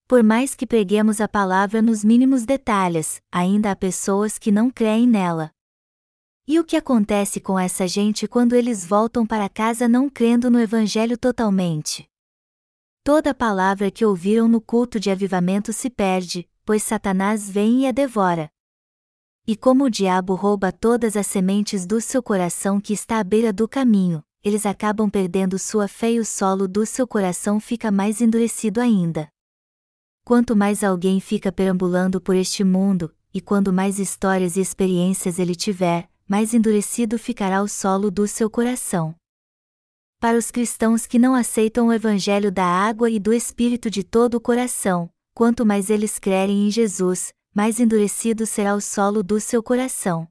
A: Por mais que preguemos a palavra nos mínimos detalhes, ainda há pessoas que não creem nela. E o que acontece com essa gente quando eles voltam para casa não crendo no Evangelho totalmente? Toda palavra que ouviram no culto de avivamento se perde, pois Satanás vem e a devora. E como o diabo rouba todas as sementes do seu coração que está à beira do caminho, eles acabam perdendo sua fé e o solo do seu coração fica mais endurecido ainda. Quanto mais alguém fica perambulando por este mundo, e quando mais histórias e experiências ele tiver, mais endurecido ficará o solo do seu coração. Para os cristãos que não aceitam o Evangelho da água e do Espírito de todo o coração, quanto mais eles crerem em Jesus, mais endurecido será o solo do seu coração.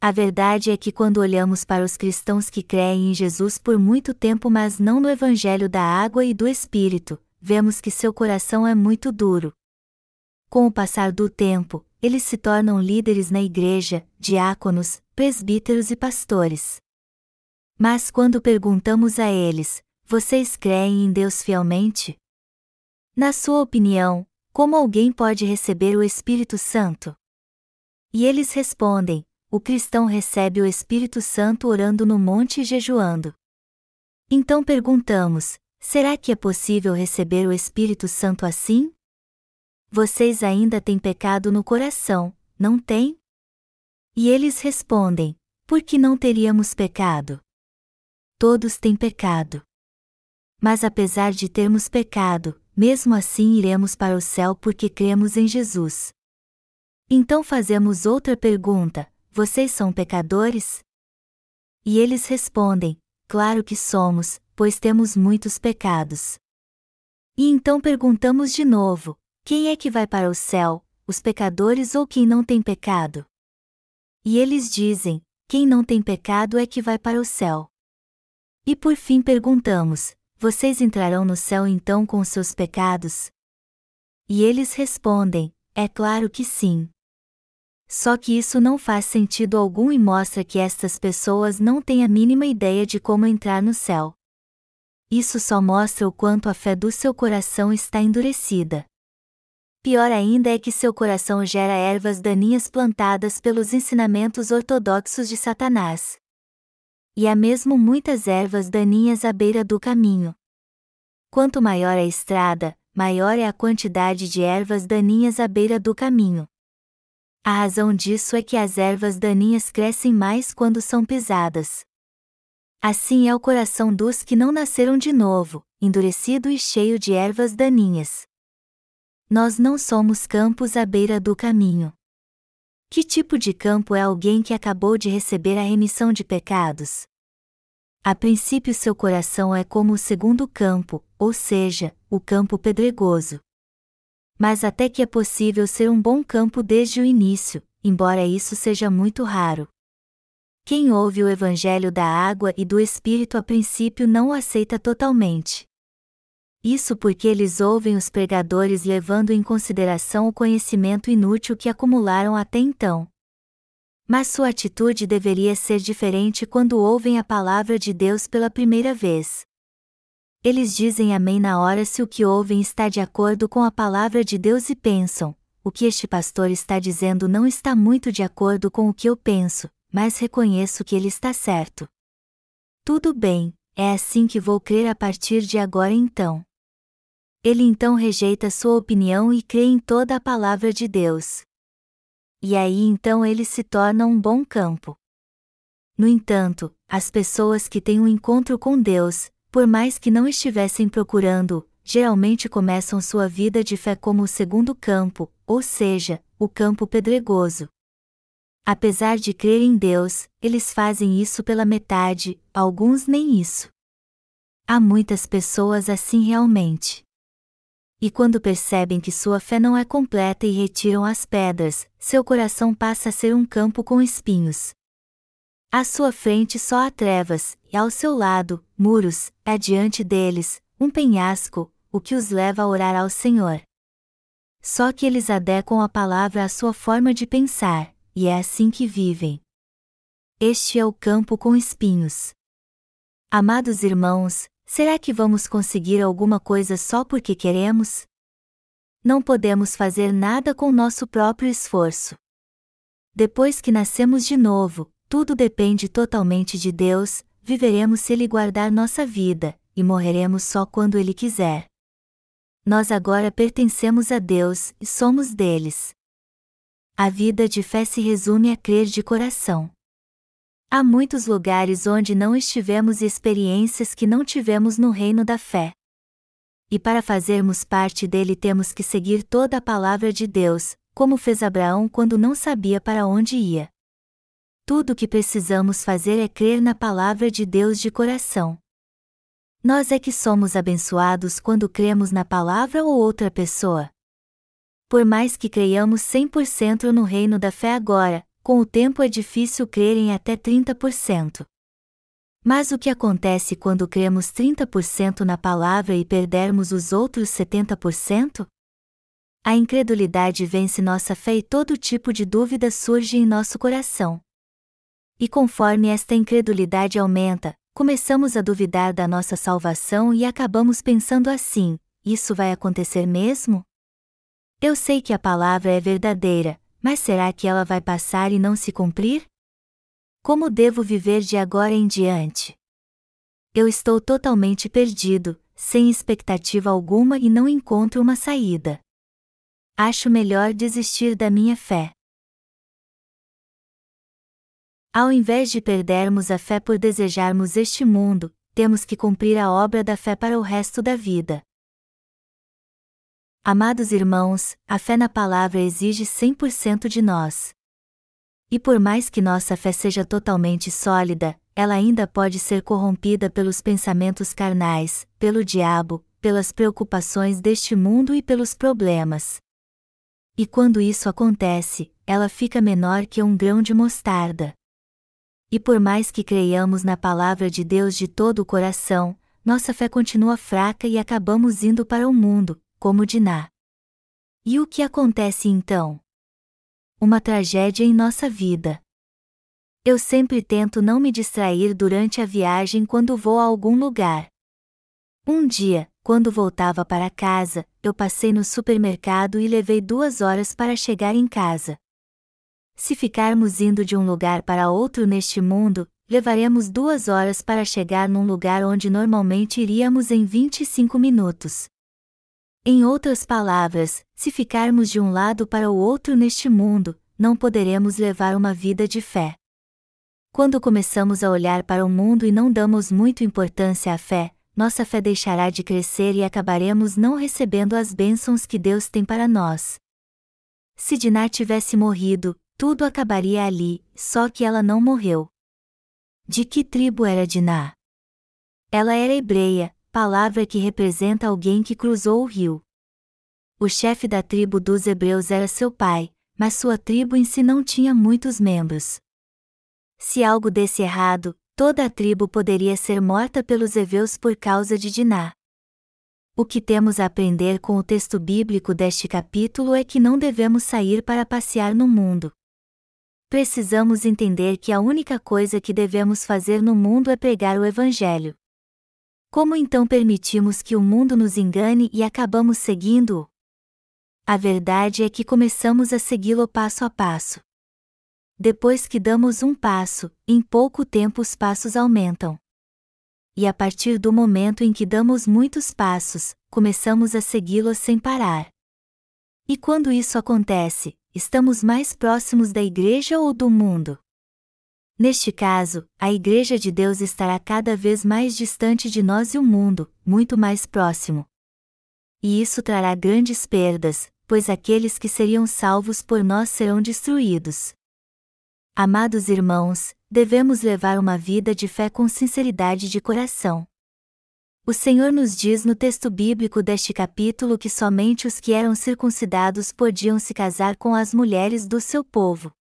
A: A verdade é que quando olhamos para os cristãos que creem em Jesus por muito tempo, mas não no Evangelho da água e do Espírito, vemos que seu coração é muito duro. Com o passar do tempo, eles se tornam líderes na igreja, diáconos, presbíteros e pastores. Mas quando perguntamos a eles: Vocês creem em Deus fielmente? Na sua opinião, como alguém pode receber o Espírito Santo? E eles respondem: O cristão recebe o Espírito Santo orando no monte e jejuando. Então perguntamos: Será que é possível receber o Espírito Santo assim? Vocês ainda têm pecado no coração, não têm? E eles respondem: Por que não teríamos pecado? Todos têm pecado. Mas apesar de termos pecado, mesmo assim iremos para o céu porque cremos em Jesus. Então fazemos outra pergunta: Vocês são pecadores? E eles respondem: Claro que somos, pois temos muitos pecados. E então perguntamos de novo: quem é que vai para o céu, os pecadores ou quem não tem pecado? E eles dizem: quem não tem pecado é que vai para o céu. E por fim perguntamos: vocês entrarão no céu então com seus pecados? E eles respondem: é claro que sim. Só que isso não faz sentido algum e mostra que estas pessoas não têm a mínima ideia de como entrar no céu. Isso só mostra o quanto a fé do seu coração está endurecida. Pior ainda é que seu coração gera ervas daninhas plantadas pelos ensinamentos ortodoxos de Satanás. E há mesmo muitas ervas daninhas à beira do caminho. Quanto maior a estrada, maior é a quantidade de ervas daninhas à beira do caminho. A razão disso é que as ervas daninhas crescem mais quando são pisadas. Assim é o coração dos que não nasceram de novo, endurecido e cheio de ervas daninhas. Nós não somos campos à beira do caminho. Que tipo de campo é alguém que acabou de receber a remissão de pecados? A princípio, seu coração é como o segundo campo, ou seja, o campo pedregoso. Mas até que é possível ser um bom campo desde o início, embora isso seja muito raro. Quem ouve o Evangelho da água e do Espírito a princípio não o aceita totalmente. Isso porque eles ouvem os pregadores levando em consideração o conhecimento inútil que acumularam até então. Mas sua atitude deveria ser diferente quando ouvem a palavra de Deus pela primeira vez. Eles dizem amém na hora se o que ouvem está de acordo com a palavra de Deus e pensam: o que este pastor está dizendo não está muito de acordo com o que eu penso, mas reconheço que ele está certo. Tudo bem, é assim que vou crer a partir de agora então. Ele então rejeita sua opinião e crê em toda a palavra de Deus. E aí então ele se torna um bom campo. No entanto, as pessoas que têm um encontro com Deus, por mais que não estivessem procurando, geralmente começam sua vida de fé como o segundo campo, ou seja, o campo pedregoso. Apesar de crer em Deus, eles fazem isso pela metade, alguns nem isso. Há muitas pessoas assim realmente. E quando percebem que sua fé não é completa e retiram as pedras, seu coração passa a ser um campo com espinhos. À sua frente só há trevas, e ao seu lado, muros, adiante deles, um penhasco, o que os leva a orar ao Senhor. Só que eles adequam a palavra à sua forma de pensar, e é assim que vivem. Este é o campo com espinhos. Amados irmãos, Será que vamos conseguir alguma coisa só porque queremos? Não podemos fazer nada com nosso próprio esforço. Depois que nascemos de novo, tudo depende totalmente de Deus, viveremos se Ele guardar nossa vida, e morreremos só quando Ele quiser. Nós agora pertencemos a Deus e somos deles. A vida de fé se resume a crer de coração. Há muitos lugares onde não estivemos e experiências que não tivemos no reino da fé. E para fazermos parte dele temos que seguir toda a palavra de Deus, como fez Abraão quando não sabia para onde ia. Tudo o que precisamos fazer é crer na palavra de Deus de coração. Nós é que somos abençoados quando cremos na palavra ou outra pessoa. Por mais que creiamos 100% no reino da fé agora, com o tempo é difícil crer em até 30%. Mas o que acontece quando cremos 30% na palavra e perdermos os outros 70%? A incredulidade vence nossa fé e todo tipo de dúvida surge em nosso coração. E conforme esta incredulidade aumenta, começamos a duvidar da nossa salvação e acabamos pensando assim: isso vai acontecer mesmo? Eu sei que a palavra é verdadeira, mas será que ela vai passar e não se cumprir? Como devo viver de agora em diante? Eu estou totalmente perdido, sem expectativa alguma e não encontro uma saída. Acho melhor desistir da minha fé. Ao invés de perdermos a fé por desejarmos este mundo, temos que cumprir a obra da fé para o resto da vida. Amados irmãos, a fé na palavra exige 100% de nós. E por mais que nossa fé seja totalmente sólida, ela ainda pode ser corrompida pelos pensamentos carnais, pelo diabo, pelas preocupações deste mundo e pelos problemas. E quando isso acontece, ela fica menor que um grão de mostarda. E por mais que creiamos na palavra de Deus de todo o coração, nossa fé continua fraca e acabamos indo para o mundo, como Diná. E o que acontece então? Uma tragédia em nossa vida. Eu sempre tento não me distrair durante a viagem quando vou a algum lugar. Um dia, quando voltava para casa, eu passei no supermercado e levei duas horas para chegar em casa. Se ficarmos indo de um lugar para outro neste mundo, levaremos duas horas para chegar num lugar onde normalmente iríamos em 25 minutos. Em outras palavras, se ficarmos de um lado para o outro neste mundo, não poderemos levar uma vida de fé. Quando começamos a olhar para o mundo e não damos muito importância à fé, nossa fé deixará de crescer e acabaremos não recebendo as bênçãos que Deus tem para nós. Se Diná tivesse morrido, tudo acabaria ali, só que ela não morreu. De que tribo era Diná? Ela era hebreia, palavra que representa alguém que cruzou o rio. O chefe da tribo dos hebreus era seu pai, mas sua tribo em si não tinha muitos membros. Se algo desse errado, toda a tribo poderia ser morta pelos heveus por causa de Diná. O que temos a aprender com o texto bíblico deste capítulo é que não devemos sair para passear no mundo. Precisamos entender que a única coisa que devemos fazer no mundo é pregar o Evangelho. Como então permitimos que o mundo nos engane e acabamos seguindo-o? A verdade é que começamos a segui-lo passo a passo. Depois que damos um passo, em pouco tempo os passos aumentam. E a partir do momento em que damos muitos passos, começamos a segui-lo sem parar. E quando isso acontece, estamos mais próximos da igreja ou do mundo? Neste caso, a Igreja de Deus estará cada vez mais distante de nós e o mundo, muito mais próximo. E isso trará grandes perdas, pois aqueles que seriam salvos por nós serão destruídos. Amados irmãos, devemos levar uma vida de fé com sinceridade de coração. O Senhor nos diz no texto bíblico deste capítulo que somente os que eram circuncidados podiam se casar com as mulheres do seu povo.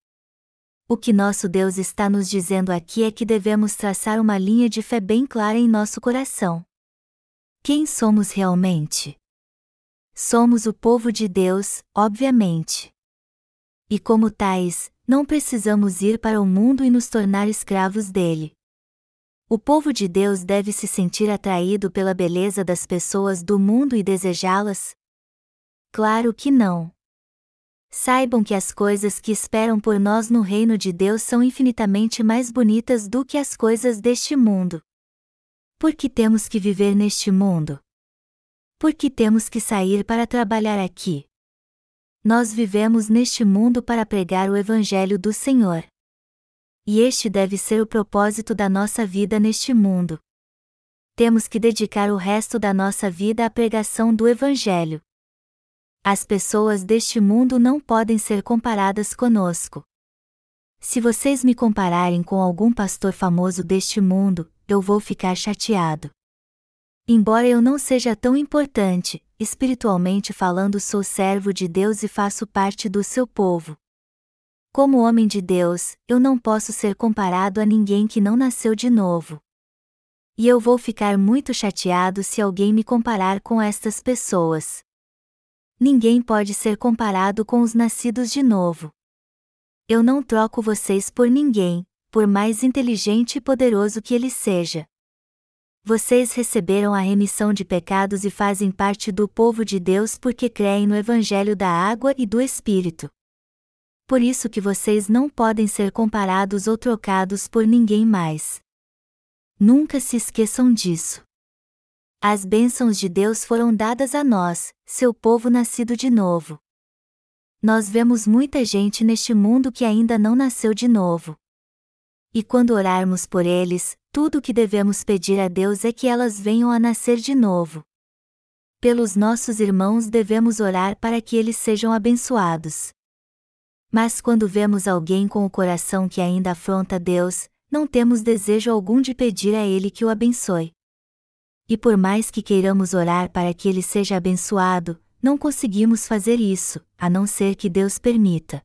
A: O que nosso Deus está nos dizendo aqui é que devemos traçar uma linha de fé bem clara em nosso coração. Quem somos realmente? Somos o povo de Deus, obviamente. E como tais, não precisamos ir para o mundo e nos tornar escravos dele. O povo de Deus deve se sentir atraído pela beleza das pessoas do mundo e desejá-las? Claro que não. Saibam que as coisas que esperam por nós no reino de Deus são infinitamente mais bonitas do que as coisas deste mundo. Por que temos que viver neste mundo? Por que temos que sair para trabalhar aqui? Nós vivemos neste mundo para pregar o Evangelho do Senhor. E este deve ser o propósito da nossa vida neste mundo. Temos que dedicar o resto da nossa vida à pregação do Evangelho. As pessoas deste mundo não podem ser comparadas conosco. Se vocês me compararem com algum pastor famoso deste mundo, eu vou ficar chateado. Embora eu não seja tão importante, espiritualmente falando, sou servo de Deus e faço parte do seu povo. Como homem de Deus, eu não posso ser comparado a ninguém que não nasceu de novo. E eu vou ficar muito chateado se alguém me comparar com estas pessoas. Ninguém pode ser comparado com os nascidos de novo. Eu não troco vocês por ninguém, por mais inteligente e poderoso que ele seja. Vocês receberam a remissão de pecados e fazem parte do povo de Deus porque creem no Evangelho da água e do Espírito. Por isso que vocês não podem ser comparados ou trocados por ninguém mais. Nunca se esqueçam disso. As bênçãos de Deus foram dadas a nós, seu povo nascido de novo. Nós vemos muita gente neste mundo que ainda não nasceu de novo. E quando orarmos por eles, tudo o que devemos pedir a Deus é que elas venham a nascer de novo. Pelos nossos irmãos devemos orar para que eles sejam abençoados. Mas quando vemos alguém com o coração que ainda afronta Deus, não temos desejo algum de pedir a Ele que o abençoe. E por mais que queiramos orar para que ele seja abençoado, não conseguimos fazer isso, a não ser que Deus permita.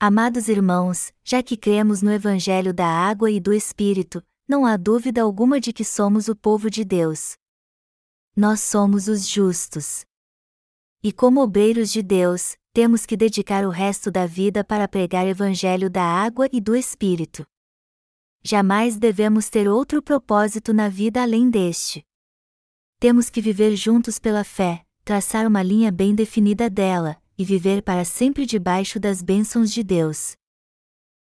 A: Amados irmãos, já que cremos no Evangelho da água e do Espírito, não há dúvida alguma de que somos o povo de Deus. Nós somos os justos. E como obreiros de Deus, temos que dedicar o resto da vida para pregar o Evangelho da água e do Espírito. Jamais devemos ter outro propósito na vida além deste. Temos que viver juntos pela fé, traçar uma linha bem definida dela, e viver para sempre debaixo das bênçãos de Deus.